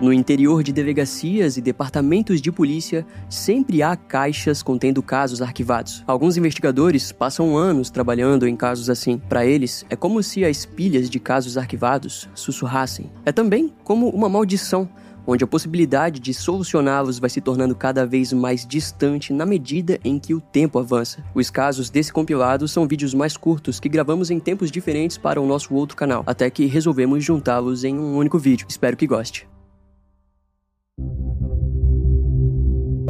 No interior de delegacias e departamentos de polícia, sempre há caixas contendo casos arquivados. Alguns investigadores passam anos trabalhando em casos assim. Para eles, é como se as pilhas de casos arquivados sussurrassem. É também como uma maldição onde a possibilidade de solucioná-los vai se tornando cada vez mais distante na medida em que o tempo avança. Os casos desse compilado são vídeos mais curtos que gravamos em tempos diferentes para o nosso outro canal, até que resolvemos juntá-los em um único vídeo. Espero que goste.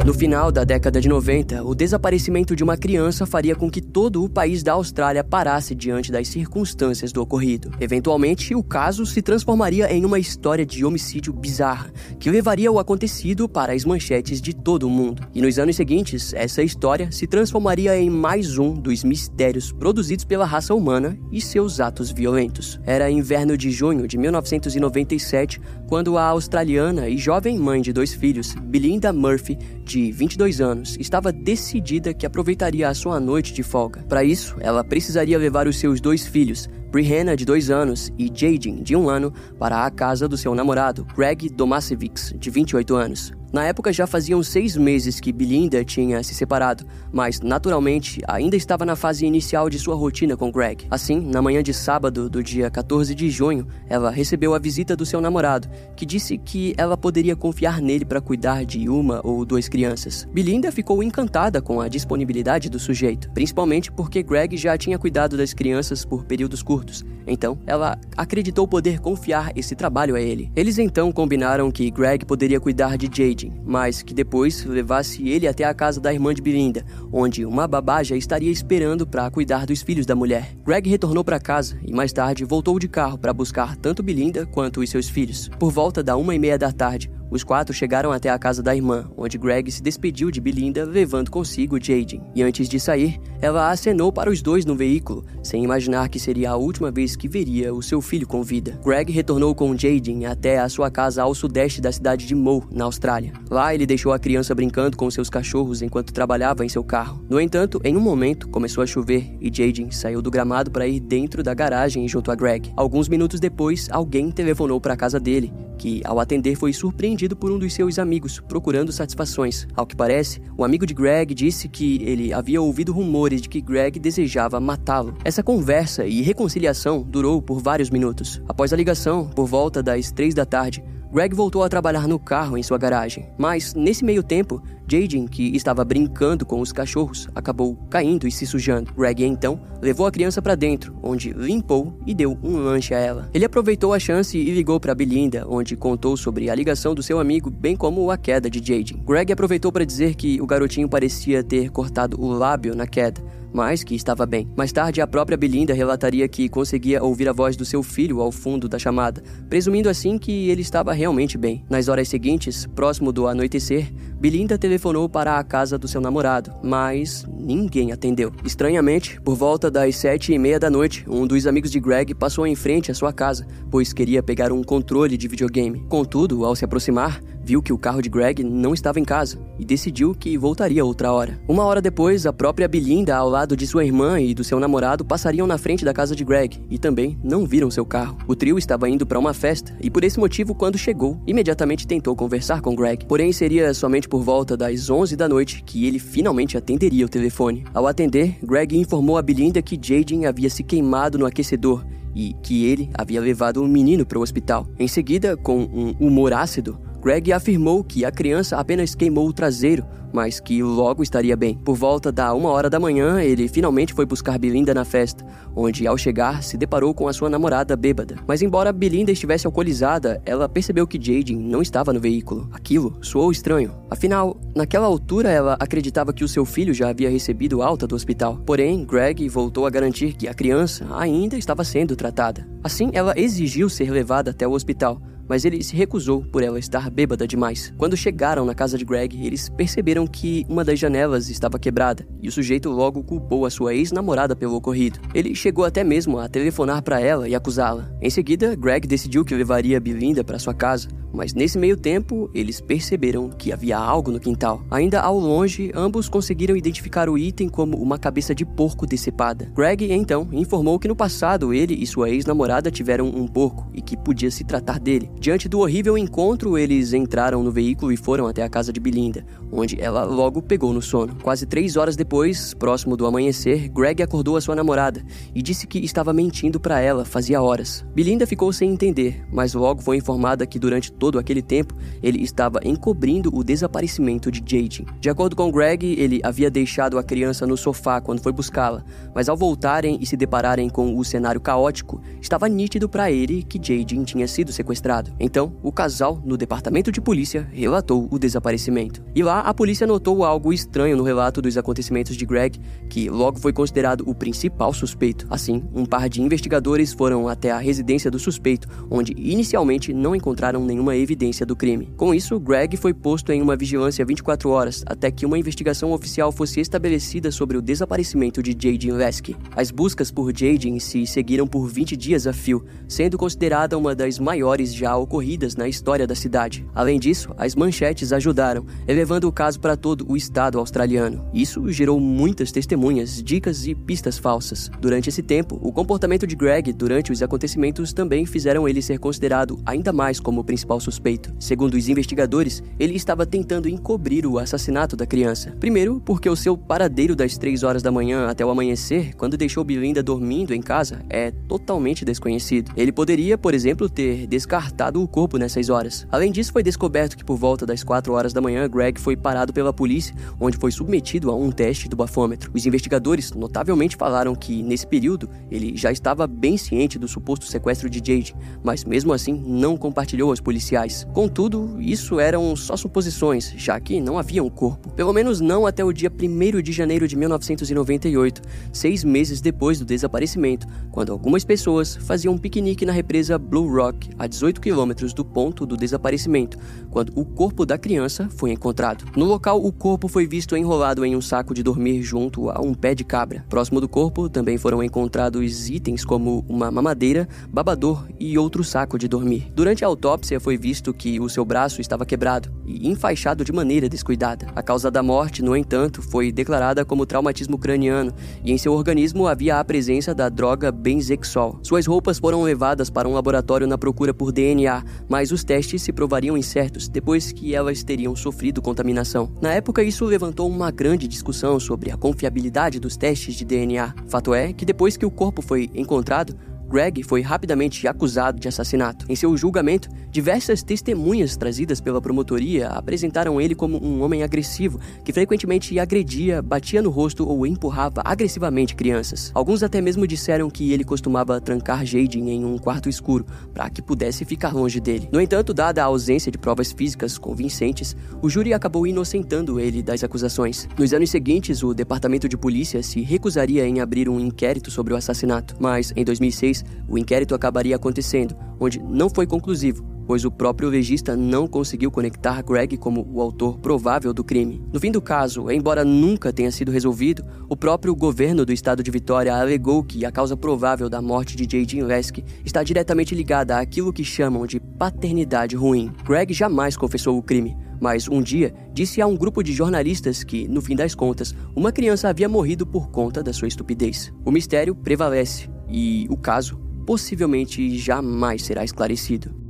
No final da década de 90, o desaparecimento de uma criança faria com que todo o país da Austrália parasse diante das circunstâncias do ocorrido. Eventualmente, o caso se transformaria em uma história de homicídio bizarra, que levaria o acontecido para as manchetes de todo o mundo. E nos anos seguintes, essa história se transformaria em mais um dos mistérios produzidos pela raça humana e seus atos violentos. Era inverno de junho de 1997, quando a australiana e jovem mãe de dois filhos, Belinda Murphy, de 22 anos, estava decidida que aproveitaria a sua noite de folga. Para isso, ela precisaria levar os seus dois filhos, Brianna, de 2 anos, e Jaden, de 1 um ano, para a casa do seu namorado, Greg Domasevics, de 28 anos. Na época já faziam seis meses que Belinda tinha se separado, mas naturalmente ainda estava na fase inicial de sua rotina com Greg. Assim, na manhã de sábado do dia 14 de junho, ela recebeu a visita do seu namorado, que disse que ela poderia confiar nele para cuidar de uma ou duas crianças. Belinda ficou encantada com a disponibilidade do sujeito, principalmente porque Greg já tinha cuidado das crianças por períodos curtos, então ela acreditou poder confiar esse trabalho a ele. Eles então combinaram que Greg poderia cuidar de Jade mas que depois levasse ele até a casa da irmã de Belinda, onde uma babá já estaria esperando para cuidar dos filhos da mulher. Greg retornou para casa e mais tarde voltou de carro para buscar tanto Belinda quanto os seus filhos. Por volta da uma e meia da tarde, os quatro chegaram até a casa da irmã, onde Greg se despediu de Belinda, levando consigo Jaden. E antes de sair, ela acenou para os dois no veículo, sem imaginar que seria a última vez que veria o seu filho com vida. Greg retornou com Jaden até a sua casa ao sudeste da cidade de Moe, na Austrália. Lá, ele deixou a criança brincando com seus cachorros enquanto trabalhava em seu carro. No entanto, em um momento, começou a chover e Jaden saiu do gramado para ir dentro da garagem junto a Greg. Alguns minutos depois, alguém telefonou para a casa dele que, ao atender, foi surpreendido por um dos seus amigos, procurando satisfações. Ao que parece, o amigo de Greg disse que ele havia ouvido rumores de que Greg desejava matá-lo. Essa conversa e reconciliação durou por vários minutos. Após a ligação, por volta das três da tarde, Greg voltou a trabalhar no carro em sua garagem, mas nesse meio tempo, Jaden, que estava brincando com os cachorros, acabou caindo e se sujando. Greg então levou a criança para dentro, onde limpou e deu um lanche a ela. Ele aproveitou a chance e ligou para Belinda, onde contou sobre a ligação do seu amigo, bem como a queda de Jaden. Greg aproveitou para dizer que o garotinho parecia ter cortado o lábio na queda mas que estava bem. Mais tarde, a própria Belinda relataria que conseguia ouvir a voz do seu filho ao fundo da chamada, presumindo assim que ele estava realmente bem. Nas horas seguintes, próximo do anoitecer, Belinda telefonou para a casa do seu namorado, mas ninguém atendeu. Estranhamente, por volta das sete e meia da noite, um dos amigos de Greg passou em frente à sua casa, pois queria pegar um controle de videogame. Contudo, ao se aproximar, viu que o carro de Greg não estava em casa e decidiu que voltaria outra hora. Uma hora depois, a própria Belinda, ao lado de sua irmã e do seu namorado, passariam na frente da casa de Greg e também não viram seu carro. O trio estava indo para uma festa e, por esse motivo, quando chegou, imediatamente tentou conversar com Greg. Porém, seria somente por volta das 11 da noite que ele finalmente atenderia o telefone. Ao atender, Greg informou a Belinda que Jaden havia se queimado no aquecedor e que ele havia levado o um menino para o hospital. Em seguida, com um humor ácido, Greg afirmou que a criança apenas queimou o traseiro, mas que logo estaria bem. Por volta da uma hora da manhã, ele finalmente foi buscar Belinda na festa, onde ao chegar se deparou com a sua namorada bêbada. Mas embora Belinda estivesse alcoolizada, ela percebeu que Jaden não estava no veículo. Aquilo soou estranho. Afinal, naquela altura ela acreditava que o seu filho já havia recebido alta do hospital. Porém, Greg voltou a garantir que a criança ainda estava sendo tratada. Assim, ela exigiu ser levada até o hospital mas ele se recusou por ela estar bêbada demais. Quando chegaram na casa de Greg, eles perceberam que uma das janelas estava quebrada e o sujeito logo culpou a sua ex-namorada pelo ocorrido. Ele chegou até mesmo a telefonar para ela e acusá-la. Em seguida, Greg decidiu que levaria Belinda para sua casa, mas nesse meio tempo eles perceberam que havia algo no quintal. Ainda ao longe, ambos conseguiram identificar o item como uma cabeça de porco decepada. Greg então informou que no passado ele e sua ex-namorada tiveram um porco e que podia se tratar dele. Diante do horrível encontro, eles entraram no veículo e foram até a casa de Belinda, onde ela logo pegou no sono. Quase três horas depois, próximo do amanhecer, Greg acordou a sua namorada e disse que estava mentindo para ela fazia horas. Belinda ficou sem entender, mas logo foi informada que durante todo aquele tempo ele estava encobrindo o desaparecimento de Jaden. De acordo com Greg, ele havia deixado a criança no sofá quando foi buscá-la, mas ao voltarem e se depararem com o cenário caótico, estava nítido para ele que Jaden tinha sido sequestrado. Então, o casal, no departamento de polícia, relatou o desaparecimento. E lá, a polícia notou algo estranho no relato dos acontecimentos de Greg, que logo foi considerado o principal suspeito. Assim, um par de investigadores foram até a residência do suspeito, onde inicialmente não encontraram nenhuma evidência do crime. Com isso, Greg foi posto em uma vigilância 24 horas até que uma investigação oficial fosse estabelecida sobre o desaparecimento de Jaden Lesky. As buscas por Jaden se seguiram por 20 dias a fio, sendo considerada uma das maiores já ocorridas na história da cidade. Além disso, as manchetes ajudaram, elevando caso para todo o estado australiano. Isso gerou muitas testemunhas, dicas e pistas falsas. Durante esse tempo, o comportamento de Greg durante os acontecimentos também fizeram ele ser considerado ainda mais como o principal suspeito. Segundo os investigadores, ele estava tentando encobrir o assassinato da criança. Primeiro, porque o seu paradeiro das 3 horas da manhã até o amanhecer, quando deixou Belinda dormindo em casa, é totalmente desconhecido. Ele poderia, por exemplo, ter descartado o corpo nessas horas. Além disso, foi descoberto que por volta das 4 horas da manhã, Greg foi parado pela polícia, onde foi submetido a um teste do bafômetro. Os investigadores notavelmente falaram que, nesse período, ele já estava bem ciente do suposto sequestro de Jade, mas mesmo assim não compartilhou aos policiais. Contudo, isso eram só suposições, já que não havia um corpo. Pelo menos não até o dia 1 de janeiro de 1998, seis meses depois do desaparecimento, quando algumas pessoas faziam um piquenique na represa Blue Rock, a 18 quilômetros do ponto do desaparecimento, quando o corpo da criança foi encontrado. No local, o corpo foi visto enrolado em um saco de dormir junto a um pé de cabra. Próximo do corpo também foram encontrados itens como uma mamadeira, babador e outro saco de dormir. Durante a autópsia foi visto que o seu braço estava quebrado e enfaixado de maneira descuidada. A causa da morte, no entanto, foi declarada como traumatismo craniano e em seu organismo havia a presença da droga benzexol. Suas roupas foram levadas para um laboratório na procura por DNA, mas os testes se provariam incertos depois que elas teriam sofrido contaminação. Na época, isso levantou uma grande discussão sobre a confiabilidade dos testes de DNA. Fato é que depois que o corpo foi encontrado, Greg foi rapidamente acusado de assassinato. Em seu julgamento, diversas testemunhas trazidas pela promotoria apresentaram ele como um homem agressivo que frequentemente agredia, batia no rosto ou empurrava agressivamente crianças. Alguns até mesmo disseram que ele costumava trancar Jaden em um quarto escuro para que pudesse ficar longe dele. No entanto, dada a ausência de provas físicas convincentes, o júri acabou inocentando ele das acusações. Nos anos seguintes, o departamento de polícia se recusaria em abrir um inquérito sobre o assassinato, mas em 2006 o inquérito acabaria acontecendo, onde não foi conclusivo, pois o próprio legista não conseguiu conectar Greg como o autor provável do crime. No fim do caso, embora nunca tenha sido resolvido, o próprio governo do estado de Vitória alegou que a causa provável da morte de J.J. Lesky está diretamente ligada àquilo que chamam de paternidade ruim. Greg jamais confessou o crime, mas um dia disse a um grupo de jornalistas que, no fim das contas, uma criança havia morrido por conta da sua estupidez. O mistério prevalece e o caso possivelmente jamais será esclarecido.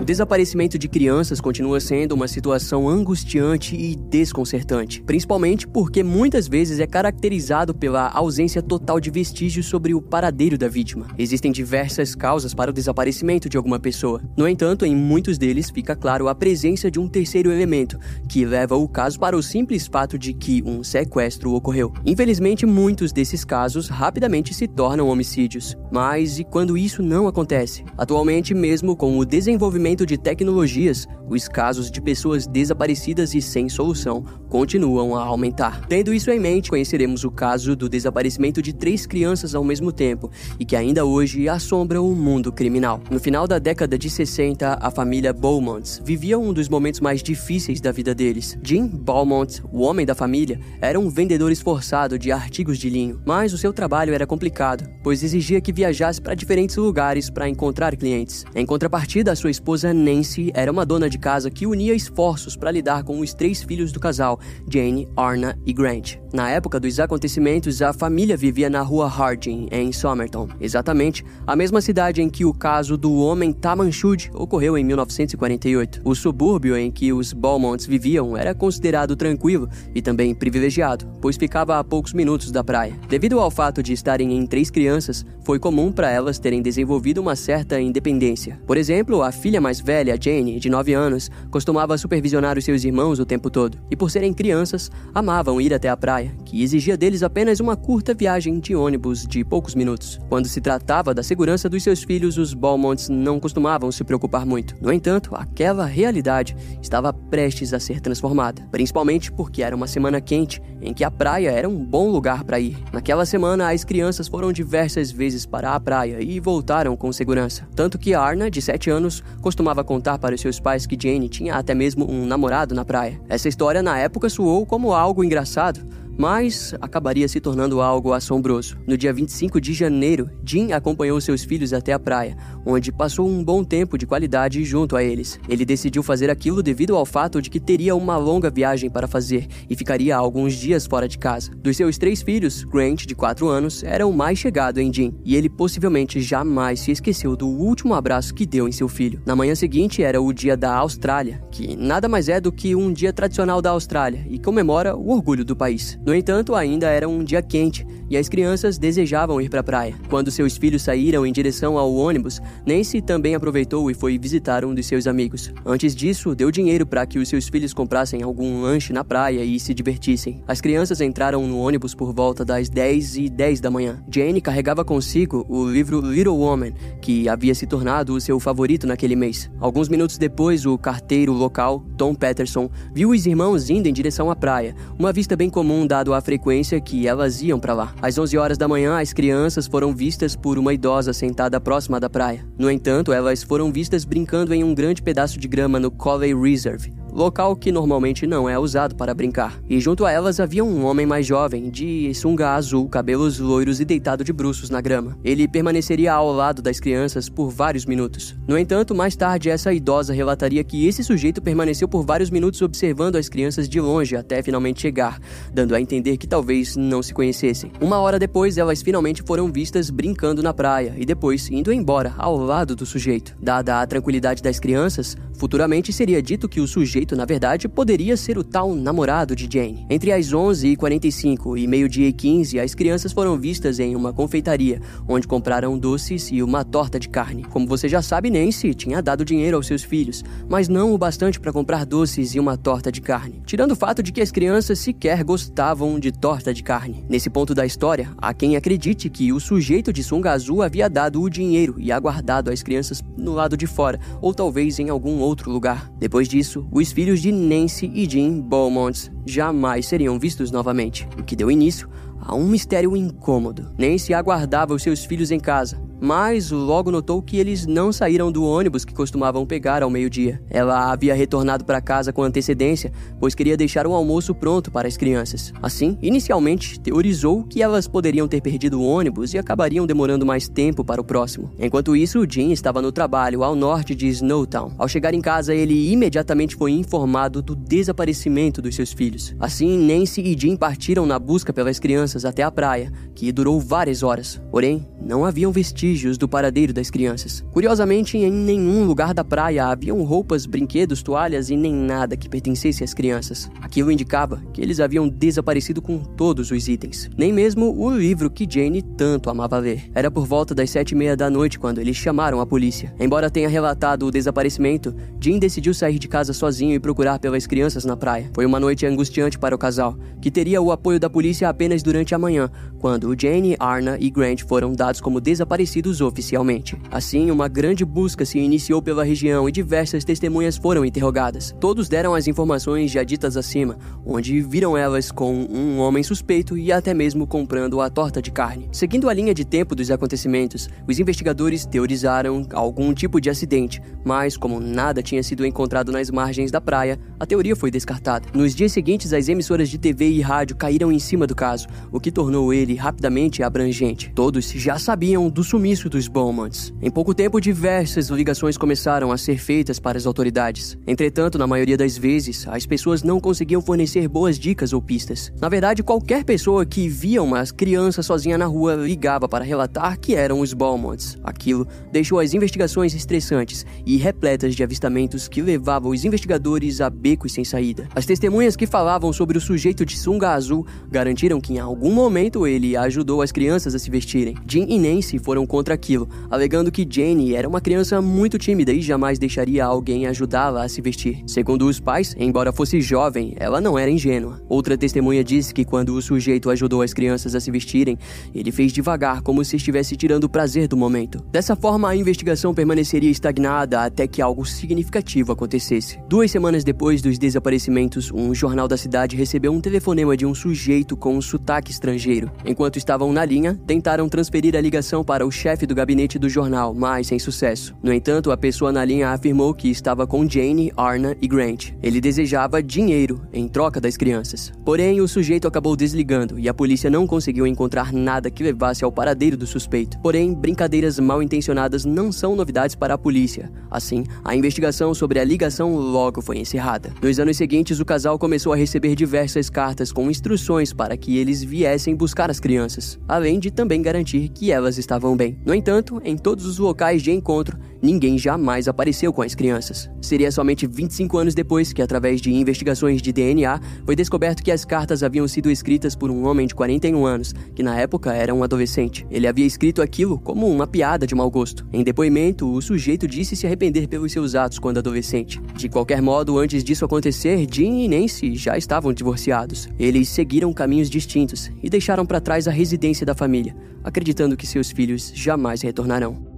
O desaparecimento de crianças continua sendo uma situação angustiante e desconcertante, principalmente porque muitas vezes é caracterizado pela ausência total de vestígios sobre o paradeiro da vítima. Existem diversas causas para o desaparecimento de alguma pessoa. No entanto, em muitos deles fica claro a presença de um terceiro elemento, que leva o caso para o simples fato de que um sequestro ocorreu. Infelizmente, muitos desses casos rapidamente se tornam homicídios. Mas e quando isso não acontece? Atualmente, mesmo com o desenvolvimento desenvolvimento de tecnologias, os casos de pessoas desaparecidas e sem solução continuam a aumentar. Tendo isso em mente, conheceremos o caso do desaparecimento de três crianças ao mesmo tempo e que ainda hoje assombra o mundo criminal. No final da década de 60, a família Beaumont vivia um dos momentos mais difíceis da vida deles. Jim Beaumont, o homem da família, era um vendedor esforçado de artigos de linho, mas o seu trabalho era complicado, pois exigia que viajasse para diferentes lugares para encontrar clientes. Em contrapartida, sua esposa Nancy era uma dona de casa que unia esforços para lidar com os três filhos do casal, Jane, Arna e Grant. Na época dos acontecimentos, a família vivia na rua Harding, em Somerton, exatamente a mesma cidade em que o caso do homem Tamanchud ocorreu em 1948. O subúrbio em que os Beaumonts viviam era considerado tranquilo e também privilegiado, pois ficava a poucos minutos da praia. Devido ao fato de estarem em três crianças, foi comum para elas terem desenvolvido uma certa independência. Por exemplo, a filha mais velha, Jane, de 9 anos, costumava supervisionar os seus irmãos o tempo todo, e por serem crianças, amavam ir até a praia, que exigia deles apenas uma curta viagem de ônibus de poucos minutos. Quando se tratava da segurança dos seus filhos, os Beaumonts não costumavam se preocupar muito. No entanto, aquela realidade estava prestes a ser transformada, principalmente porque era uma semana quente em que a praia era um bom lugar para ir. Naquela semana, as crianças foram diversas vezes para a praia e voltaram com segurança. Tanto que Arna, de 7 anos, costumava contar para seus pais que Jane tinha até mesmo um namorado na praia. Essa história na época soou como algo engraçado, mas acabaria se tornando algo assombroso. No dia 25 de janeiro, Jim acompanhou seus filhos até a praia, onde passou um bom tempo de qualidade junto a eles. Ele decidiu fazer aquilo devido ao fato de que teria uma longa viagem para fazer e ficaria alguns dias fora de casa. Dos seus três filhos, Grant, de 4 anos, era o mais chegado em Jim, e ele possivelmente jamais se esqueceu do último abraço que deu em seu filho. Na manhã seguinte era o dia da Austrália, que nada mais é do que um dia tradicional da Austrália e comemora o orgulho do país. No entanto, ainda era um dia quente e as crianças desejavam ir para a praia. Quando seus filhos saíram em direção ao ônibus, Nancy também aproveitou e foi visitar um de seus amigos. Antes disso, deu dinheiro para que os seus filhos comprassem algum lanche na praia e se divertissem. As crianças entraram no ônibus por volta das 10 e 10 da manhã. Jane carregava consigo o livro Little Woman, que havia se tornado o seu favorito naquele mês. Alguns minutos depois, o carteiro local, Tom Peterson, viu os irmãos indo em direção à praia, uma vista bem comum dado a frequência que elas iam para lá. Às 11 horas da manhã, as crianças foram vistas por uma idosa sentada próxima da praia. No entanto, elas foram vistas brincando em um grande pedaço de grama no Coley Reserve, local que normalmente não é usado para brincar. E junto a elas havia um homem mais jovem, de sunga azul, cabelos loiros e deitado de bruços na grama. Ele permaneceria ao lado das crianças por vários minutos. No entanto, mais tarde essa idosa relataria que esse sujeito permaneceu por vários minutos observando as crianças de longe até finalmente chegar, dando a entender que talvez não se conhecessem. Uma hora depois, elas finalmente foram vistas brincando na praia e depois indo embora ao lado do sujeito. Dada a tranquilidade das crianças, futuramente seria dito que o sujeito sujeito, na verdade, poderia ser o tal namorado de Jane. Entre as 11h45 e meio-dia e 15, as crianças foram vistas em uma confeitaria, onde compraram doces e uma torta de carne. Como você já sabe, Nancy tinha dado dinheiro aos seus filhos, mas não o bastante para comprar doces e uma torta de carne. Tirando o fato de que as crianças sequer gostavam de torta de carne. Nesse ponto da história, há quem acredite que o sujeito de sunga azul havia dado o dinheiro e aguardado as crianças no lado de fora, ou talvez em algum outro lugar. Depois disso, os filhos de Nancy e Jim Beaumont jamais seriam vistos novamente, o que deu início a um mistério incômodo. Nancy aguardava os seus filhos em casa, mas logo notou que eles não saíram do ônibus que costumavam pegar ao meio-dia. Ela havia retornado para casa com antecedência, pois queria deixar o almoço pronto para as crianças. Assim, inicialmente, teorizou que elas poderiam ter perdido o ônibus e acabariam demorando mais tempo para o próximo. Enquanto isso, Jim estava no trabalho ao norte de Snowtown. Ao chegar em casa, ele imediatamente foi informado do desaparecimento dos seus filhos. Assim, Nancy e Jim partiram na busca pelas crianças até a praia, que durou várias horas. Porém, não haviam vestígios vestígios do paradeiro das crianças. Curiosamente, em nenhum lugar da praia haviam roupas, brinquedos, toalhas e nem nada que pertencesse às crianças. Aquilo indicava que eles haviam desaparecido com todos os itens. Nem mesmo o livro que Jane tanto amava ler. Era por volta das sete e meia da noite quando eles chamaram a polícia. Embora tenha relatado o desaparecimento, Jean decidiu sair de casa sozinho e procurar pelas crianças na praia. Foi uma noite angustiante para o casal, que teria o apoio da polícia apenas durante a manhã, quando Jane, Arna e Grant foram dados como desaparecidos oficialmente. Assim, uma grande busca se iniciou pela região e diversas testemunhas foram interrogadas. Todos deram as informações já ditas acima, onde viram elas com um homem suspeito e até mesmo comprando a torta de carne. Seguindo a linha de tempo dos acontecimentos, os investigadores teorizaram algum tipo de acidente, mas como nada tinha sido encontrado nas margens da praia, a teoria foi descartada. Nos dias seguintes, as emissoras de TV e rádio caíram em cima do caso, o que tornou ele rapidamente abrangente. Todos já sabiam do sumiço dos Beaumonts. Em pouco tempo, diversas ligações começaram a ser feitas para as autoridades. Entretanto, na maioria das vezes, as pessoas não conseguiam fornecer boas dicas ou pistas. Na verdade, qualquer pessoa que via uma criança sozinha na rua ligava para relatar que eram os Beaumonts. Aquilo deixou as investigações estressantes e repletas de avistamentos que levavam os investigadores a becos sem saída. As testemunhas que falavam sobre o sujeito de sunga azul garantiram que em algum momento ele ajudou as crianças a se vestirem. Jim e Nancy foram contra aquilo, alegando que Jane era uma criança muito tímida e jamais deixaria alguém ajudá-la a se vestir. Segundo os pais, embora fosse jovem, ela não era ingênua. Outra testemunha disse que quando o sujeito ajudou as crianças a se vestirem, ele fez devagar, como se estivesse tirando o prazer do momento. Dessa forma, a investigação permaneceria estagnada até que algo significativo acontecesse. Duas semanas depois dos desaparecimentos, um jornal da cidade recebeu um telefonema de um sujeito com um sotaque estrangeiro. Enquanto estavam na linha, tentaram transferir a ligação para o chefe do gabinete do jornal, mas sem sucesso. No entanto, a pessoa na linha afirmou que estava com Jane, Arna e Grant. Ele desejava dinheiro em troca das crianças. Porém, o sujeito acabou desligando e a polícia não conseguiu encontrar nada que levasse ao paradeiro do suspeito. Porém, brincadeiras mal intencionadas não são novidades para a polícia. Assim, a investigação sobre a ligação logo foi encerrada. Nos anos seguintes, o casal começou a receber diversas cartas com instruções para que eles viessem buscar as crianças, além de também garantir que elas estavam bem. No entanto, em todos os locais de encontro, ninguém jamais apareceu com as crianças. Seria somente 25 anos depois que, através de investigações de DNA, foi descoberto que as cartas haviam sido escritas por um homem de 41 anos, que na época era um adolescente. Ele havia escrito aquilo como uma piada de mau gosto. Em depoimento, o sujeito disse se arrepender pelos seus atos quando adolescente. De qualquer modo, antes disso acontecer, Jim e Nancy já estavam divorciados. Eles seguiram caminhos distintos e deixaram para trás a residência da família, acreditando que seus filhos jamais retornarão.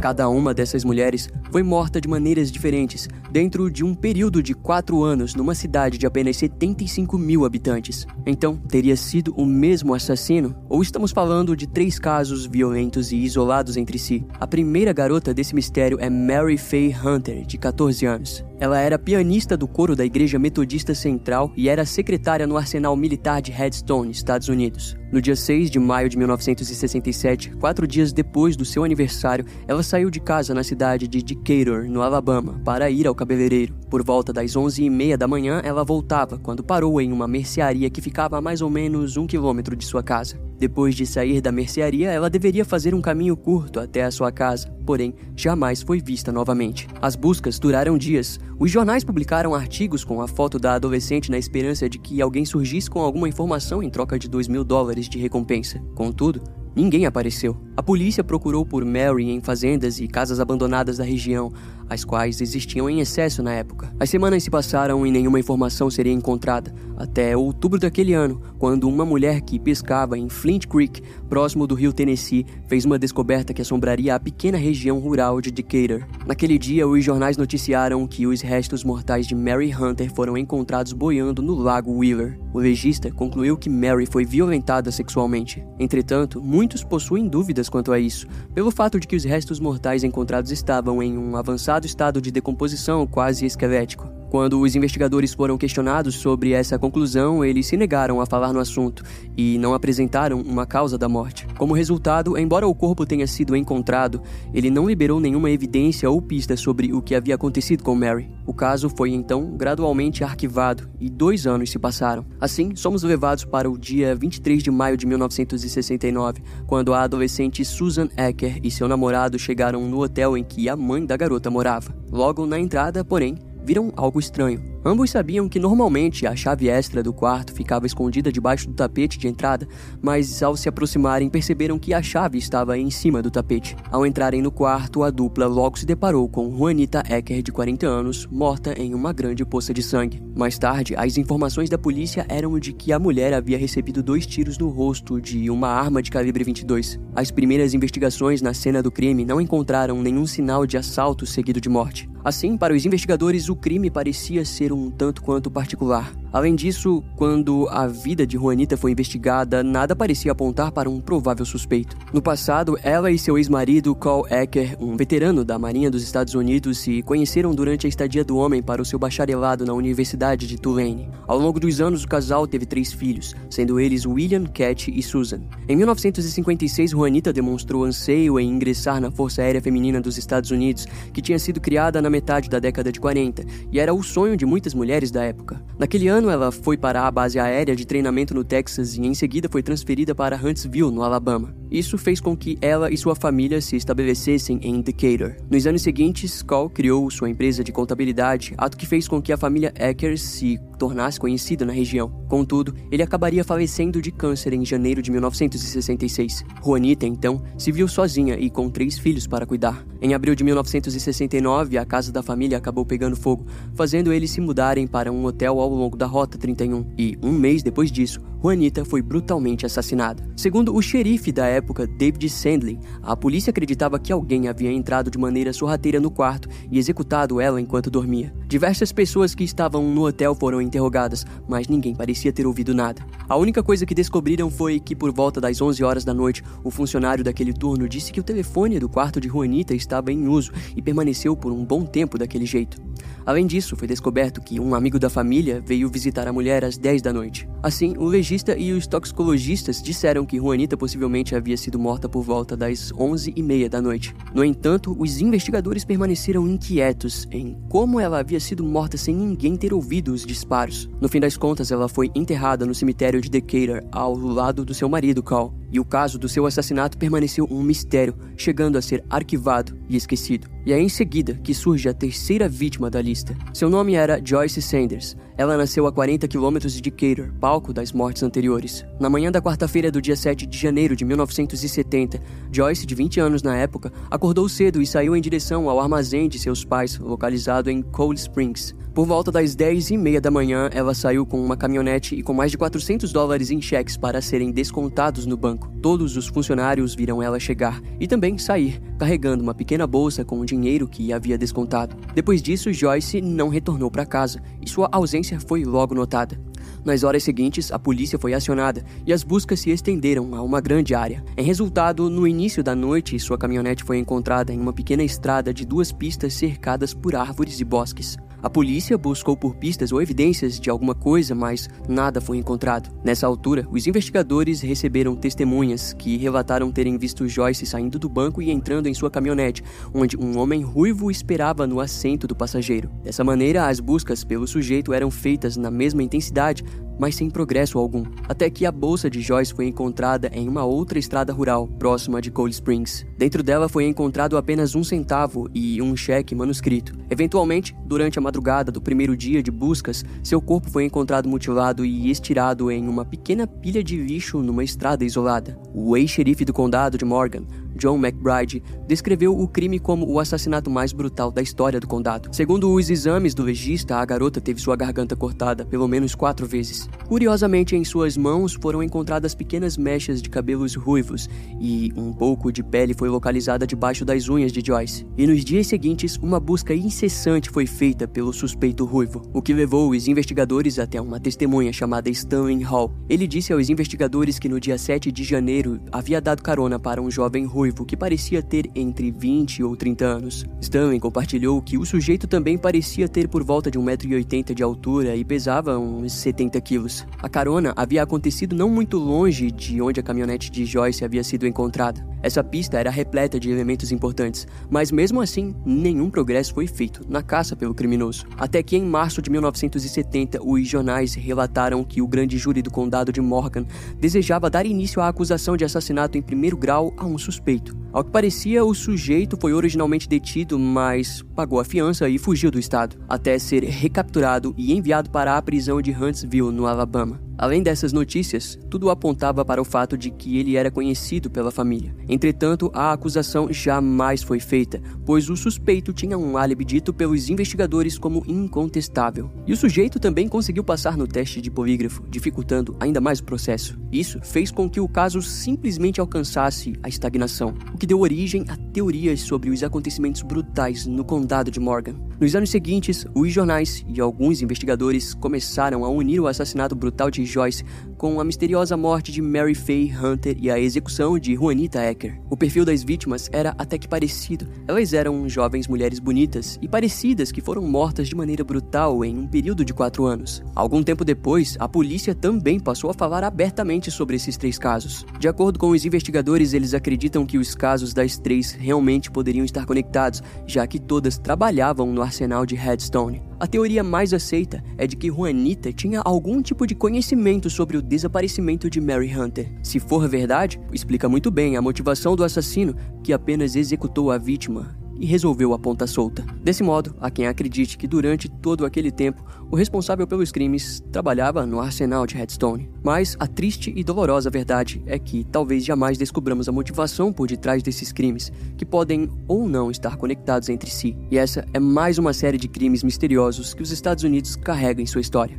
Cada uma dessas mulheres foi morta de maneiras diferentes dentro de um período de quatro anos numa cidade de apenas 75 mil habitantes. Então, teria sido o mesmo assassino? Ou estamos falando de três casos violentos e isolados entre si? A primeira garota desse mistério é Mary Faye Hunter, de 14 anos. Ela era pianista do coro da Igreja Metodista Central e era secretária no Arsenal Militar de Headstone, Estados Unidos. No dia 6 de maio de 1967, quatro dias depois do seu aniversário, ela saiu de casa na cidade de Decatur, no Alabama, para ir ao cabeleireiro. Por volta das 11h30 da manhã, ela voltava quando parou em uma mercearia que ficava a mais ou menos um quilômetro de sua casa. Depois de sair da mercearia, ela deveria fazer um caminho curto até a sua casa, porém jamais foi vista novamente. As buscas duraram dias. Os jornais publicaram artigos com a foto da adolescente na esperança de que alguém surgisse com alguma informação em troca de 2 mil dólares de recompensa. Contudo, Ninguém apareceu. A polícia procurou por Mary em fazendas e casas abandonadas da região, as quais existiam em excesso na época. As semanas se passaram e nenhuma informação seria encontrada, até outubro daquele ano, quando uma mulher que pescava em Flint Creek, próximo do rio Tennessee, fez uma descoberta que assombraria a pequena região rural de Decatur. Naquele dia, os jornais noticiaram que os restos mortais de Mary Hunter foram encontrados boiando no lago Wheeler. O legista concluiu que Mary foi violentada sexualmente. Entretanto, muitos possuem dúvidas quanto a isso, pelo fato de que os restos mortais encontrados estavam em um avançado estado de decomposição quase esquelético. Quando os investigadores foram questionados sobre essa conclusão, eles se negaram a falar no assunto e não apresentaram uma causa da morte. Como resultado, embora o corpo tenha sido encontrado, ele não liberou nenhuma evidência ou pista sobre o que havia acontecido com Mary. O caso foi então gradualmente arquivado e dois anos se passaram. Assim, somos levados para o dia 23 de maio de 1969, quando a adolescente Susan Ecker e seu namorado chegaram no hotel em que a mãe da garota morava. Logo na entrada, porém, viram algo estranho. Ambos sabiam que normalmente a chave extra do quarto ficava escondida debaixo do tapete de entrada, mas ao se aproximarem perceberam que a chave estava em cima do tapete. Ao entrarem no quarto, a dupla logo se deparou com Juanita Ecker, de 40 anos, morta em uma grande poça de sangue. Mais tarde, as informações da polícia eram de que a mulher havia recebido dois tiros no rosto de uma arma de calibre 22. As primeiras investigações na cena do crime não encontraram nenhum sinal de assalto seguido de morte. Assim, para os investigadores, o crime parecia ser um tanto quanto particular. Além disso, quando a vida de Juanita foi investigada, nada parecia apontar para um provável suspeito. No passado, ela e seu ex-marido, Carl Ecker, um veterano da Marinha dos Estados Unidos, se conheceram durante a estadia do homem para o seu bacharelado na Universidade de Tulane. Ao longo dos anos, o casal teve três filhos, sendo eles William, Cat e Susan. Em 1956, Juanita demonstrou anseio em ingressar na Força Aérea Feminina dos Estados Unidos, que tinha sido criada na metade da década de 40, e era o sonho de muitas mulheres da época. Naquele ano, ela foi para a base aérea de treinamento no Texas e em seguida foi transferida para Huntsville, no Alabama. Isso fez com que ela e sua família se estabelecessem em Decatur. Nos anos seguintes, Cole criou sua empresa de contabilidade, ato que fez com que a família Eckers se tornasse conhecida na região. Contudo, ele acabaria falecendo de câncer em janeiro de 1966. Juanita, então, se viu sozinha e com três filhos para cuidar. Em abril de 1969, a casa da família acabou pegando fogo, fazendo eles se mudarem para um hotel ao longo da Rota 31. E, um mês depois disso, Juanita foi brutalmente assassinada. Segundo o xerife da época, David Sandlin, a polícia acreditava que alguém havia entrado de maneira sorrateira no quarto e executado ela enquanto dormia. Diversas pessoas que estavam no hotel foram interrogadas, mas ninguém parecia ter ouvido nada. A única coisa que descobriram foi que, por volta das 11 horas da noite, o funcionário daquele turno disse que o telefone do quarto de Juanita estava em uso e permaneceu por um bom tempo daquele jeito. Além disso, foi descoberto que um amigo da família veio visitar a mulher às 10 da noite. Assim, o legista e os toxicologistas disseram que Juanita possivelmente havia sido morta por volta das 11 e meia da noite. No entanto, os investigadores permaneceram inquietos em como ela havia sido morta sem ninguém ter ouvido os disparos. No fim das contas, ela foi enterrada no cemitério de Decatur, ao lado do seu marido, Carl, e o caso do seu assassinato permaneceu um mistério, chegando a ser arquivado e esquecido. E é em seguida que surge a terceira vítima da lista. Seu nome era Joyce Sanders. Ela nasceu a 40 quilômetros de Decatur, palco das mortes anteriores. Na manhã da quarta-feira do dia 7 de janeiro de 1970, Joyce, de 20 anos na época, acordou cedo e saiu em direção ao armazém de seus pais, localizado em Cold Springs. Por volta das 10 e meia da manhã, ela saiu com uma caminhonete e com mais de 400 dólares em cheques para serem descontados no banco. Todos os funcionários viram ela chegar e também sair, carregando uma pequena bolsa com o dinheiro que havia descontado. Depois disso, Joyce não retornou para casa e sua ausência foi logo notada. Nas horas seguintes, a polícia foi acionada e as buscas se estenderam a uma grande área. Em resultado, no início da noite, sua caminhonete foi encontrada em uma pequena estrada de duas pistas cercadas por árvores e bosques. A polícia buscou por pistas ou evidências de alguma coisa, mas nada foi encontrado. Nessa altura, os investigadores receberam testemunhas que relataram terem visto Joyce saindo do banco e entrando em sua caminhonete, onde um homem ruivo esperava no assento do passageiro. Dessa maneira, as buscas pelo sujeito eram feitas na mesma intensidade, mas sem progresso algum, até que a bolsa de Joyce foi encontrada em uma outra estrada rural, próxima de Cold Springs. Dentro dela foi encontrado apenas um centavo e um cheque manuscrito. Eventualmente, durante a madrugada do primeiro dia de buscas, seu corpo foi encontrado mutilado e estirado em uma pequena pilha de lixo numa estrada isolada. O ex-xerife do condado de Morgan, John McBride, descreveu o crime como o assassinato mais brutal da história do condado. Segundo os exames do legista, a garota teve sua garganta cortada pelo menos quatro vezes. Curiosamente, em suas mãos foram encontradas pequenas mechas de cabelos ruivos e um pouco de pele foi localizada debaixo das unhas de Joyce. E nos dias seguintes, uma busca incessante foi feita pelo suspeito ruivo, o que levou os investigadores até uma testemunha chamada Stanley Hall. Ele disse aos investigadores que no dia 7 de janeiro havia dado carona para um jovem ruivo ruivo que parecia ter entre 20 ou 30 anos. Stanley compartilhou que o sujeito também parecia ter por volta de 1,80m de altura e pesava uns 70 quilos. A carona havia acontecido não muito longe de onde a caminhonete de Joyce havia sido encontrada. Essa pista era repleta de elementos importantes, mas mesmo assim, nenhum progresso foi feito na caça pelo criminoso. Até que em março de 1970, os jornais relataram que o grande júri do condado de Morgan desejava dar início à acusação de assassinato em primeiro grau a um suspeito suspeito. Ao que parecia, o sujeito foi originalmente detido, mas pagou a fiança e fugiu do estado, até ser recapturado e enviado para a prisão de Huntsville, no Alabama. Além dessas notícias, tudo apontava para o fato de que ele era conhecido pela família. Entretanto, a acusação jamais foi feita, pois o suspeito tinha um álibi dito pelos investigadores como incontestável. E o sujeito também conseguiu passar no teste de polígrafo, dificultando ainda mais o processo. Isso fez com que o caso simplesmente alcançasse a estagnação, o que deu origem a teorias sobre os acontecimentos brutais no condado de Morgan. Nos anos seguintes, os jornais e alguns investigadores começaram a unir o assassinato brutal de Joyce com a misteriosa morte de Mary Faye Hunter e a execução de Juanita Ecker. O perfil das vítimas era até que parecido. Elas eram jovens mulheres bonitas e parecidas que foram mortas de maneira brutal em um período de quatro anos. Algum tempo depois, a polícia também passou a falar abertamente sobre esses três casos. De acordo com os investigadores, eles acreditam que os casos das três realmente poderiam estar conectados, já que todas trabalhavam no arsenal de Headstone. A teoria mais aceita é de que Juanita tinha algum tipo de conhecimento sobre o desaparecimento de Mary Hunter. Se for verdade, explica muito bem a motivação do assassino que apenas executou a vítima e resolveu a ponta solta. Desse modo, há quem acredite que durante todo aquele tempo, o responsável pelos crimes trabalhava no arsenal de Redstone. Mas a triste e dolorosa verdade é que talvez jamais descobramos a motivação por detrás desses crimes, que podem ou não estar conectados entre si. E essa é mais uma série de crimes misteriosos que os Estados Unidos carregam em sua história.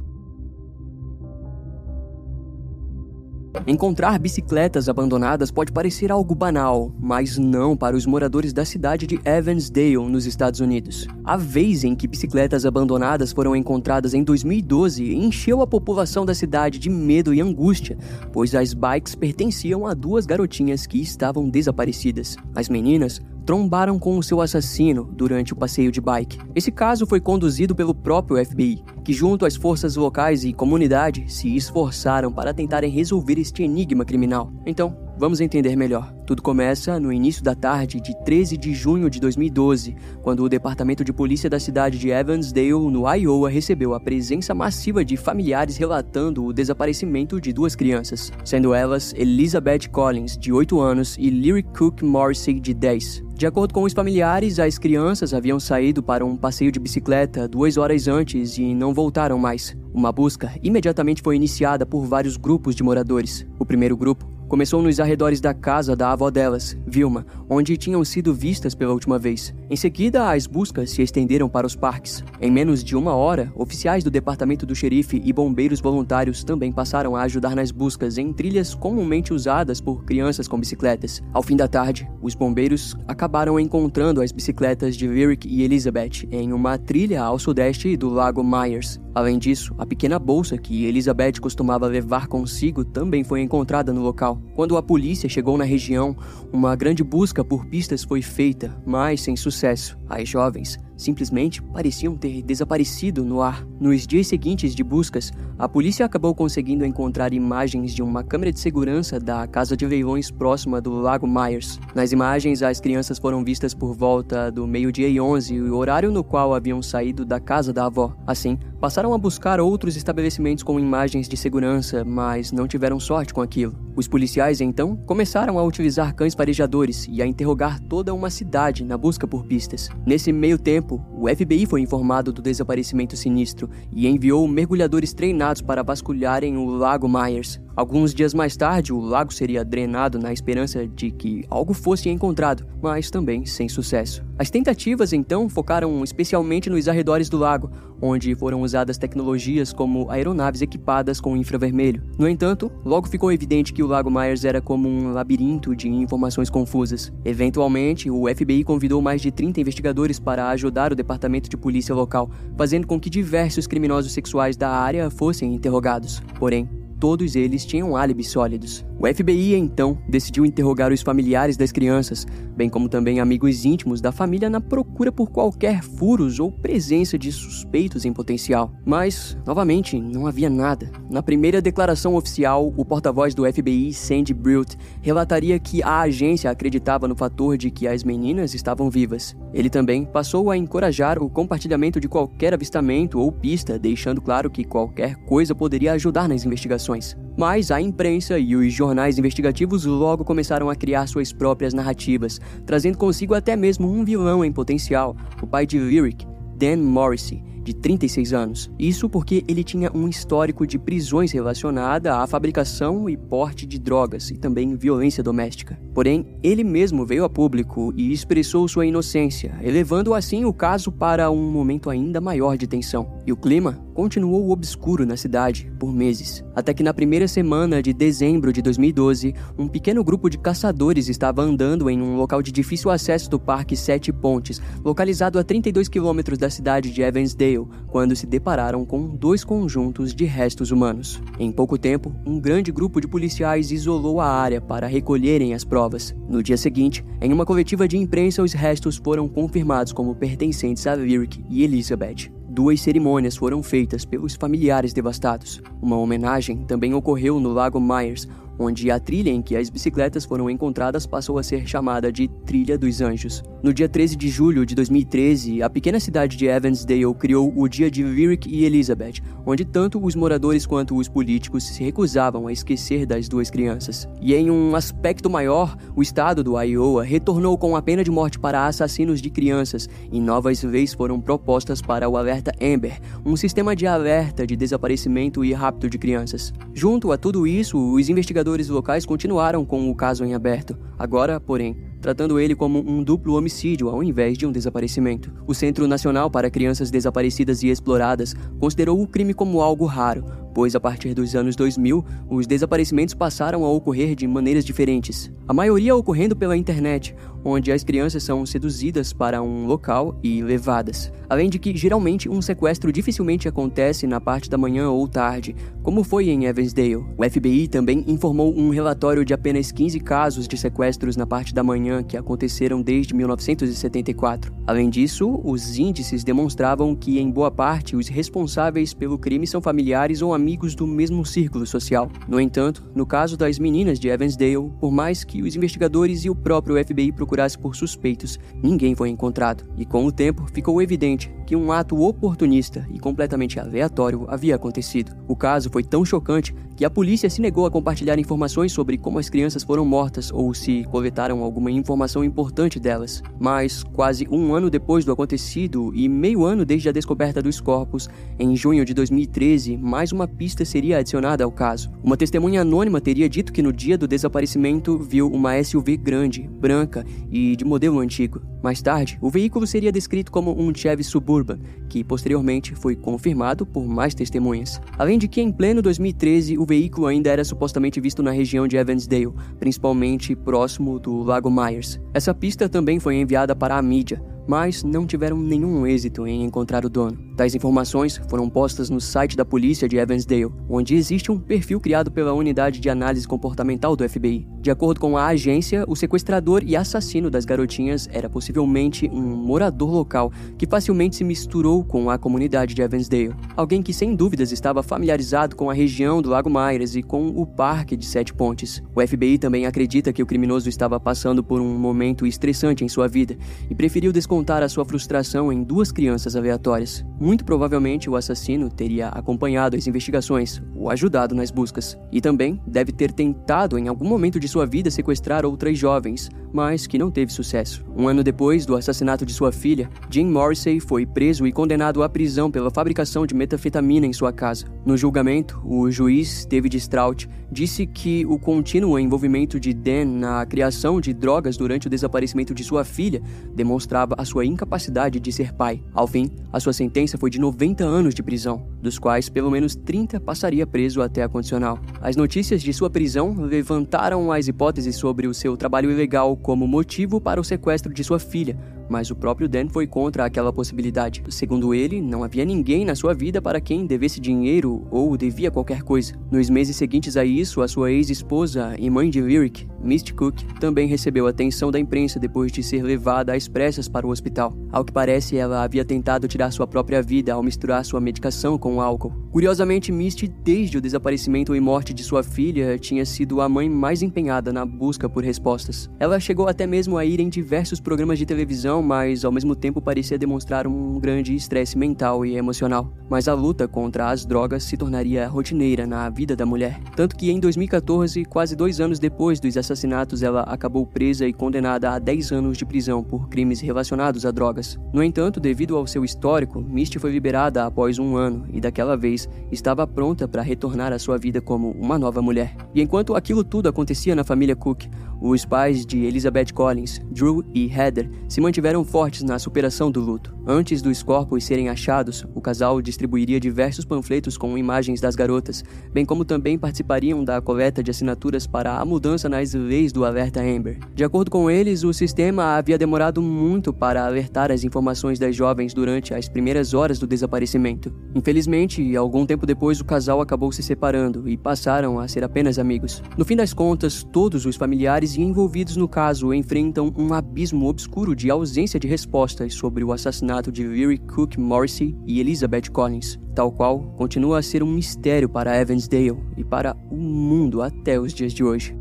Encontrar bicicletas abandonadas pode parecer algo banal, mas não para os moradores da cidade de Evansdale, nos Estados Unidos. A vez em que bicicletas abandonadas foram encontradas em 2012 encheu a população da cidade de medo e angústia, pois as bikes pertenciam a duas garotinhas que estavam desaparecidas. As meninas trombaram com o seu assassino durante o passeio de bike. Esse caso foi conduzido pelo próprio FBI, que, junto às forças locais e comunidade, se esforçaram para tentarem resolver este enigma criminal. Então, vamos entender melhor. Tudo começa no início da tarde de 13 de junho de 2012, quando o Departamento de Polícia da cidade de Evansdale, no Iowa, recebeu a presença massiva de familiares relatando o desaparecimento de duas crianças, sendo elas Elizabeth Collins, de 8 anos, e Lyric Cook Morrissey, de 10. De acordo com os familiares, as crianças haviam saído para um passeio de bicicleta duas horas antes e não voltaram mais. Uma busca imediatamente foi iniciada por vários grupos de moradores. O primeiro grupo Começou nos arredores da casa da avó delas, Vilma, onde tinham sido vistas pela última vez. Em seguida, as buscas se estenderam para os parques. Em menos de uma hora, oficiais do departamento do xerife e bombeiros voluntários também passaram a ajudar nas buscas em trilhas comumente usadas por crianças com bicicletas. Ao fim da tarde, os bombeiros acabaram encontrando as bicicletas de Lyric e Elizabeth em uma trilha ao sudeste do Lago Myers. Além disso, a pequena bolsa que Elizabeth costumava levar consigo também foi encontrada no local. Quando a polícia chegou na região, uma grande busca por pistas foi feita, mas sem sucesso. As jovens simplesmente pareciam ter desaparecido no ar. Nos dias seguintes de buscas, a polícia acabou conseguindo encontrar imagens de uma câmera de segurança da casa de leilões próxima do Lago Myers. Nas imagens, as crianças foram vistas por volta do meio-dia e 11, o horário no qual haviam saído da casa da avó. Assim, passaram a buscar outros estabelecimentos com imagens de segurança, mas não tiveram sorte com aquilo. Os policiais então começaram a utilizar cães farejadores e a interrogar toda uma cidade na busca por pistas. Nesse meio tempo, o FBI foi informado do desaparecimento sinistro e enviou mergulhadores treinados para vasculharem o Lago Myers. Alguns dias mais tarde, o lago seria drenado na esperança de que algo fosse encontrado, mas também sem sucesso. As tentativas então focaram especialmente nos arredores do lago, onde foram usadas tecnologias como aeronaves equipadas com infravermelho. No entanto, logo ficou evidente que o Lago Myers era como um labirinto de informações confusas. Eventualmente, o FBI convidou mais de 30 investigadores para ajudar o departamento de polícia local, fazendo com que diversos criminosos sexuais da área fossem interrogados. Porém, todos eles tinham álibis sólidos. O FBI então decidiu interrogar os familiares das crianças, bem como também amigos íntimos da família na procura por qualquer furos ou presença de suspeitos em potencial. Mas, novamente, não havia nada. Na primeira declaração oficial, o porta-voz do FBI, Sandy Brute, relataria que a agência acreditava no fator de que as meninas estavam vivas. Ele também passou a encorajar o compartilhamento de qualquer avistamento ou pista, deixando claro que qualquer coisa poderia ajudar nas investigações. Mas a imprensa e os jornais investigativos logo começaram a criar suas próprias narrativas, trazendo consigo até mesmo um vilão em potencial, o pai de Lyric, Dan Morrissey, de 36 anos. Isso porque ele tinha um histórico de prisões relacionada à fabricação e porte de drogas e também violência doméstica. Porém, ele mesmo veio a público e expressou sua inocência, elevando assim o caso para um momento ainda maior de tensão. E o clima continuou obscuro na cidade por meses, até que na primeira semana de dezembro de 2012, um pequeno grupo de caçadores estava andando em um local de difícil acesso do Parque Sete Pontes, localizado a 32 quilômetros da cidade de Evansdale quando se depararam com dois conjuntos de restos humanos. Em pouco tempo, um grande grupo de policiais isolou a área para recolherem as provas. No dia seguinte, em uma coletiva de imprensa, os restos foram confirmados como pertencentes a Lyric e Elizabeth. Duas cerimônias foram feitas pelos familiares devastados. Uma homenagem também ocorreu no Lago Myers, onde a trilha em que as bicicletas foram encontradas passou a ser chamada de Trilha dos Anjos. No dia 13 de julho de 2013, a pequena cidade de Evansdale criou o Dia de Lyric e Elizabeth, onde tanto os moradores quanto os políticos se recusavam a esquecer das duas crianças. E em um aspecto maior, o estado do Iowa retornou com a pena de morte para assassinos de crianças e novas leis foram propostas para o alerta Amber, um sistema de alerta de desaparecimento e rapto de crianças. Junto a tudo isso, os investigadores investigadores locais continuaram com o caso em aberto. Agora, porém, tratando ele como um duplo homicídio ao invés de um desaparecimento. O Centro Nacional para Crianças Desaparecidas e Exploradas considerou o crime como algo raro, pois a partir dos anos 2000, os desaparecimentos passaram a ocorrer de maneiras diferentes. A maioria ocorrendo pela internet, onde as crianças são seduzidas para um local e levadas. Além de que, geralmente, um sequestro dificilmente acontece na parte da manhã ou tarde, como foi em Evansdale. O FBI também informou um relatório de apenas 15 casos de sequestros na parte da manhã que aconteceram desde 1974. Além disso, os índices demonstravam que, em boa parte, os responsáveis pelo crime são familiares ou amigos do mesmo círculo social. No entanto, no caso das meninas de Evansdale, por mais que os investigadores e o próprio FBI procurassem procurasse por suspeitos, ninguém foi encontrado, e com o tempo ficou evidente que um ato oportunista e completamente aleatório havia acontecido. O caso foi tão chocante que a polícia se negou a compartilhar informações sobre como as crianças foram mortas ou se coletaram alguma informação importante delas. Mas, quase um ano depois do acontecido e meio ano desde a descoberta dos corpos, em junho de 2013, mais uma pista seria adicionada ao caso. Uma testemunha anônima teria dito que no dia do desaparecimento viu uma SUV grande, branca e de modelo antigo. Mais tarde, o veículo seria descrito como um Chevy Suburban, que posteriormente foi confirmado por mais testemunhas. Além de que, em pleno 2013, o veículo ainda era supostamente visto na região de Evansdale, principalmente próximo do Lago Myers. Essa pista também foi enviada para a mídia, mas não tiveram nenhum êxito em encontrar o dono. Tais informações foram postas no site da polícia de Evansdale, onde existe um perfil criado pela unidade de análise comportamental do FBI. De acordo com a agência, o sequestrador e assassino das garotinhas era possivelmente um morador local que facilmente se misturou com a comunidade de Evansdale. Alguém que sem dúvidas estava familiarizado com a região do Lago Myers e com o Parque de Sete Pontes. O FBI também acredita que o criminoso estava passando por um momento estressante em sua vida e preferiu descontar contar a sua frustração em duas crianças aleatórias. Muito provavelmente o assassino teria acompanhado as investigações ou ajudado nas buscas, e também deve ter tentado em algum momento de sua vida sequestrar outras jovens, mas que não teve sucesso. Um ano depois do assassinato de sua filha, Jim Morrissey foi preso e condenado à prisão pela fabricação de metafetamina em sua casa. No julgamento, o juiz David Strout disse que o contínuo envolvimento de Dan na criação de drogas durante o desaparecimento de sua filha demonstrava a sua incapacidade de ser pai. Ao fim, a sua sentença foi de 90 anos de prisão, dos quais pelo menos 30 passaria preso até a condicional. As notícias de sua prisão levantaram as hipóteses sobre o seu trabalho ilegal como motivo para o sequestro de sua filha, mas o próprio Dan foi contra aquela possibilidade. Segundo ele, não havia ninguém na sua vida para quem devesse dinheiro ou devia qualquer coisa. Nos meses seguintes a isso, a sua ex-esposa e mãe de Lyric, Misty Cook, também recebeu atenção da imprensa depois de ser levada às pressas para o hospital. Ao que parece, ela havia tentado tirar sua própria vida ao misturar sua medicação com álcool. Curiosamente, Misty, desde o desaparecimento e morte de sua filha, tinha sido a mãe mais empenhada na busca por respostas. Ela chegou até mesmo a ir em diversos programas de televisão, mas ao mesmo tempo parecia demonstrar um grande estresse mental e emocional. Mas a luta contra as drogas se tornaria rotineira na vida da mulher. Tanto que em 2014, quase dois anos depois dos assassinatos, ela acabou presa e condenada a 10 anos de prisão por crimes relacionados a drogas. No entanto, devido ao seu histórico, Misty foi liberada após um ano e daquela vez estava pronta para retornar à sua vida como uma nova mulher. E enquanto aquilo tudo acontecia na família Cook, os pais de Elizabeth Collins, Drew e Heather, se mantiveram fortes na superação do luto. Antes dos corpos serem achados, o casal distribuiria diversos panfletos com imagens das garotas, bem como também participariam da coleta de assinaturas para a mudança nas leis do alerta Amber. De acordo com eles, o sistema havia demorado muito para alertar as informações das jovens durante as primeiras horas do desaparecimento. Infelizmente, algum tempo depois, o casal acabou se separando e passaram a ser apenas amigos. No fim das contas, todos os familiares e envolvidos no caso enfrentam um abismo obscuro de ausência de respostas sobre o assassinato de Leary Cook Morrissey e Elizabeth Collins, tal qual continua a ser um mistério para Evansdale e para o mundo até os dias de hoje.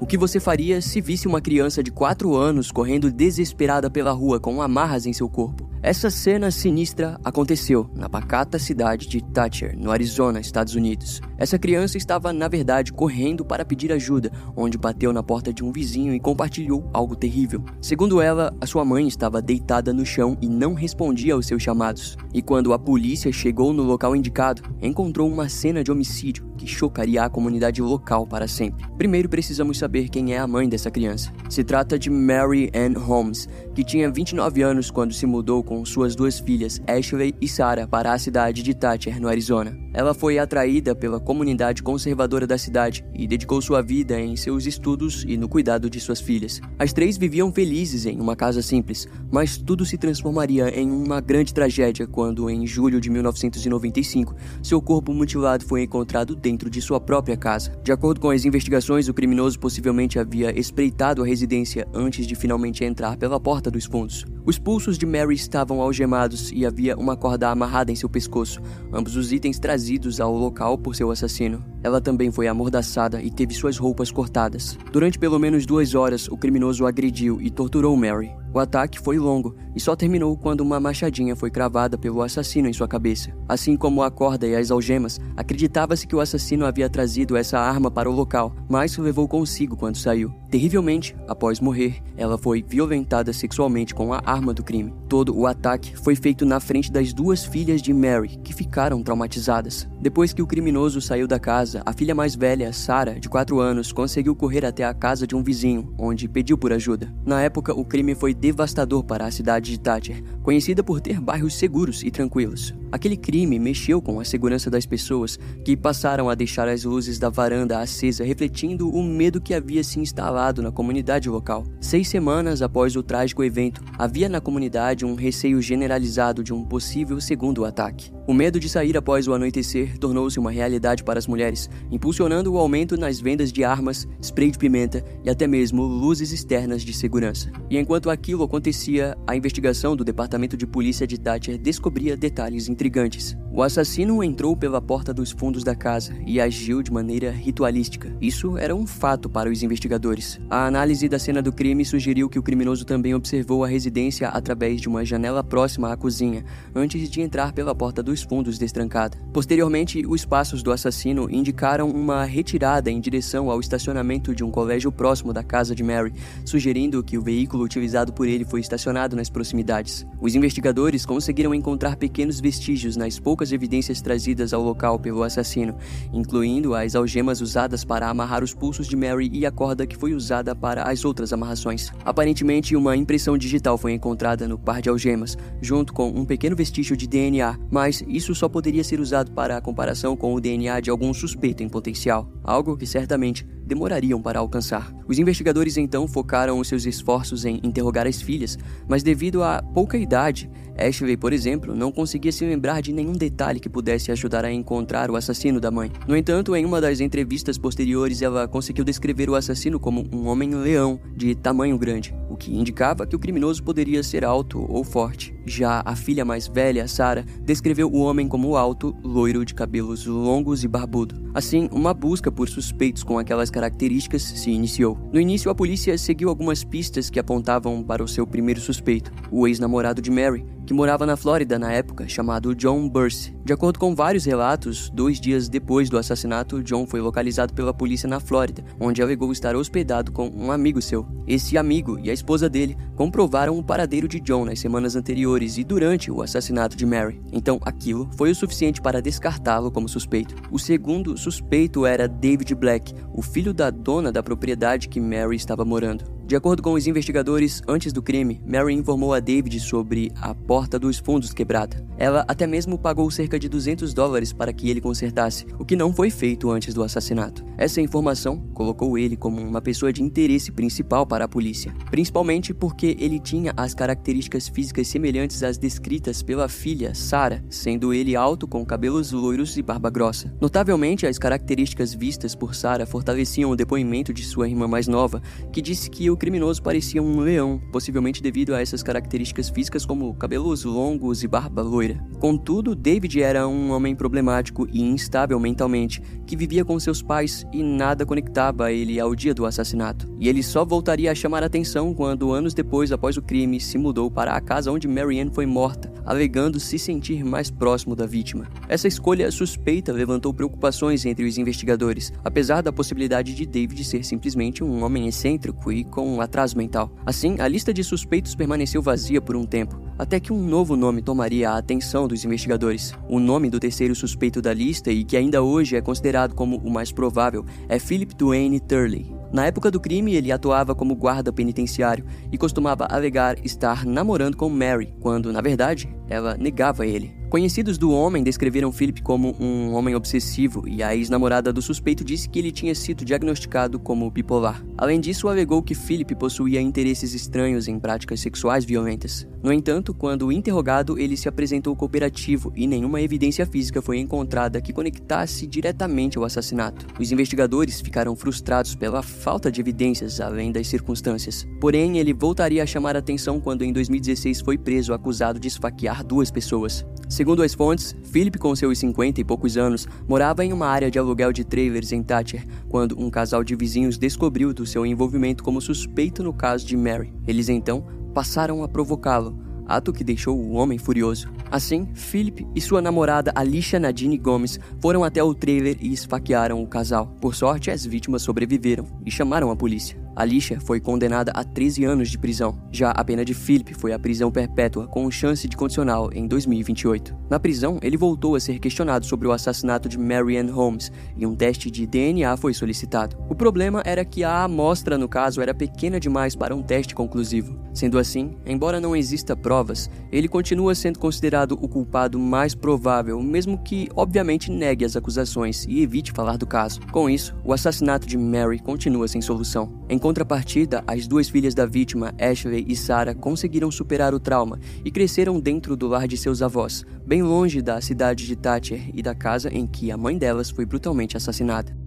O que você faria se visse uma criança de 4 anos correndo desesperada pela rua com amarras em seu corpo? Essa cena sinistra aconteceu na pacata cidade de Thatcher, no Arizona, Estados Unidos. Essa criança estava, na verdade, correndo para pedir ajuda, onde bateu na porta de um vizinho e compartilhou algo terrível. Segundo ela, a sua mãe estava deitada no chão e não respondia aos seus chamados. E quando a polícia chegou no local indicado, encontrou uma cena de homicídio que chocaria a comunidade local para sempre. Primeiro precisamos saber quem é a mãe dessa criança. Se trata de Mary Ann Holmes, que tinha 29 anos quando se mudou com suas duas filhas, Ashley e Sarah, para a cidade de Thatcher, no Arizona. Ela foi atraída pela comunidade conservadora da cidade e dedicou sua vida em seus estudos e no cuidado de suas filhas. As três viviam felizes em uma casa simples, mas tudo se transformaria em uma grande tragédia quando, em julho de 1995, seu corpo mutilado foi encontrado dentro de sua própria casa. De acordo com as investigações, o criminoso possivelmente havia espreitado a residência antes de finalmente entrar pela porta dos fundos. Os pulsos de Mary estavam algemados e havia uma corda amarrada em seu pescoço, ambos os itens trazidos ao local por seu assassino. Ela também foi amordaçada e teve suas roupas cortadas. Durante pelo menos duas horas, o criminoso agrediu e torturou Mary. O ataque foi longo e só terminou quando uma machadinha foi cravada pelo assassino em sua cabeça. Assim como a corda e as algemas, acreditava-se que o assassino havia trazido essa arma para o local, mas levou consigo quando saiu. Terrivelmente, após morrer, ela foi violentada sexualmente com a arma do crime. Todo o ataque foi feito na frente das duas filhas de Mary, que ficaram traumatizadas. Depois que o criminoso saiu da casa, a filha mais velha, Sarah, de 4 anos, conseguiu correr até a casa de um vizinho, onde pediu por ajuda. Na época, o crime foi devastador para a cidade de Thatcher, conhecida por ter bairros seguros e tranquilos. Aquele crime mexeu com a segurança das pessoas, que passaram a deixar as luzes da varanda acesa, refletindo o medo que havia se instalado na comunidade local. Seis semanas após o trágico evento, havia na comunidade um receio generalizado de um possível segundo ataque. O medo de sair após o anoitecer tornou-se uma realidade para as mulheres, impulsionando o aumento nas vendas de armas, spray de pimenta e até mesmo luzes externas de segurança. E enquanto aquilo acontecia, a investigação do Departamento de Polícia de Thatcher descobria detalhes intrigantes. O assassino entrou pela porta dos fundos da casa e agiu de maneira ritualística. Isso era um fato para os investigadores. A análise da cena do crime sugeriu que o criminoso também observou a residência através de uma janela próxima à cozinha, antes de entrar pela porta dos fundos destrancada. Posteriormente, os passos do assassino indicaram uma retirada em direção ao estacionamento de um colégio próximo da casa de Mary, sugerindo que o veículo utilizado por ele foi estacionado nas proximidades. Os investigadores conseguiram encontrar pequenos vestígios nas poucas poucas evidências trazidas ao local pelo assassino, incluindo as algemas usadas para amarrar os pulsos de Mary e a corda que foi usada para as outras amarrações. Aparentemente, uma impressão digital foi encontrada no par de algemas, junto com um pequeno vestígio de DNA, mas isso só poderia ser usado para a comparação com o DNA de algum suspeito em potencial, algo que certamente demorariam para alcançar. Os investigadores então focaram os seus esforços em interrogar as filhas, mas devido à pouca idade, Ashley, por exemplo, não conseguia se lembrar de nenhum detalhe que pudesse ajudar a encontrar o assassino da mãe. No entanto, em uma das entrevistas posteriores, ela conseguiu descrever o assassino como um homem-leão de tamanho grande. Que indicava que o criminoso poderia ser alto ou forte. Já a filha mais velha, Sarah, descreveu o homem como alto, loiro de cabelos longos e barbudo. Assim, uma busca por suspeitos com aquelas características se iniciou. No início, a polícia seguiu algumas pistas que apontavam para o seu primeiro suspeito, o ex-namorado de Mary, que morava na Flórida na época, chamado John Burse. De acordo com vários relatos, dois dias depois do assassinato, John foi localizado pela polícia na Flórida, onde alegou estar hospedado com um amigo seu. Esse amigo e a esposa dele comprovaram o paradeiro de John nas semanas anteriores e durante o assassinato de Mary. Então, aquilo foi o suficiente para descartá-lo como suspeito. O segundo suspeito era David Black, o filho da dona da propriedade que Mary estava morando. De acordo com os investigadores, antes do crime, Mary informou a David sobre a porta dos fundos quebrada. Ela até mesmo pagou cerca de 200 dólares para que ele consertasse, o que não foi feito antes do assassinato. Essa informação colocou ele como uma pessoa de interesse principal para a polícia, principalmente porque ele tinha as características físicas semelhantes às descritas pela filha, Sarah, sendo ele alto com cabelos loiros e barba grossa. Notavelmente, as características vistas por Sarah fortaleciam o depoimento de sua irmã mais nova, que disse que o criminoso parecia um leão, possivelmente devido a essas características físicas como cabelos longos e barba loira. Contudo, David era um homem problemático e instável mentalmente, que vivia com seus pais e nada conectava ele ao dia do assassinato. E ele só voltaria a chamar atenção quando, anos depois, após o crime, se mudou para a casa onde Marianne foi morta, alegando se sentir mais próximo da vítima. Essa escolha suspeita levantou preocupações entre os investigadores, apesar da possibilidade de David ser simplesmente um homem excêntrico e com um atraso mental. Assim, a lista de suspeitos permaneceu vazia por um tempo, até que um novo nome tomaria a atenção dos investigadores. O nome do terceiro suspeito da lista e que ainda hoje é considerado como o mais provável é Philip Duane Turley. Na época do crime, ele atuava como guarda penitenciário e costumava alegar estar namorando com Mary, quando, na verdade, ela negava ele. Conhecidos do homem descreveram Philip como um homem obsessivo e a ex-namorada do suspeito disse que ele tinha sido diagnosticado como bipolar. Além disso, alegou que Philip possuía interesses estranhos em práticas sexuais violentas. No entanto, quando interrogado, ele se apresentou cooperativo e nenhuma evidência física foi encontrada que conectasse diretamente ao assassinato. Os investigadores ficaram frustrados pela falta de evidências além das circunstâncias. Porém, ele voltaria a chamar atenção quando em 2016 foi preso acusado de esfaquear duas pessoas. Segundo as fontes, Philip, com seus 50 e poucos anos, morava em uma área de aluguel de trailers em Thatcher, quando um casal de vizinhos descobriu do seu envolvimento como suspeito no caso de Mary. Eles então passaram a provocá-lo, ato que deixou o homem furioso. Assim, Philip e sua namorada Alicia Nadine Gomes foram até o trailer e esfaquearam o casal. Por sorte, as vítimas sobreviveram e chamaram a polícia. Alicia foi condenada a 13 anos de prisão. Já a pena de Philip foi a prisão perpétua com chance de condicional em 2028. Na prisão, ele voltou a ser questionado sobre o assassinato de Marianne Holmes e um teste de DNA foi solicitado. O problema era que a amostra no caso era pequena demais para um teste conclusivo. Sendo assim, embora não exista provas, ele continua sendo considerado o culpado mais provável, mesmo que obviamente negue as acusações e evite falar do caso. Com isso, o assassinato de Mary continua sem solução. Em contrapartida, as duas filhas da vítima, Ashley e Sarah, conseguiram superar o trauma e cresceram dentro do lar de seus avós, bem longe da cidade de Thatcher e da casa em que a mãe delas foi brutalmente assassinada.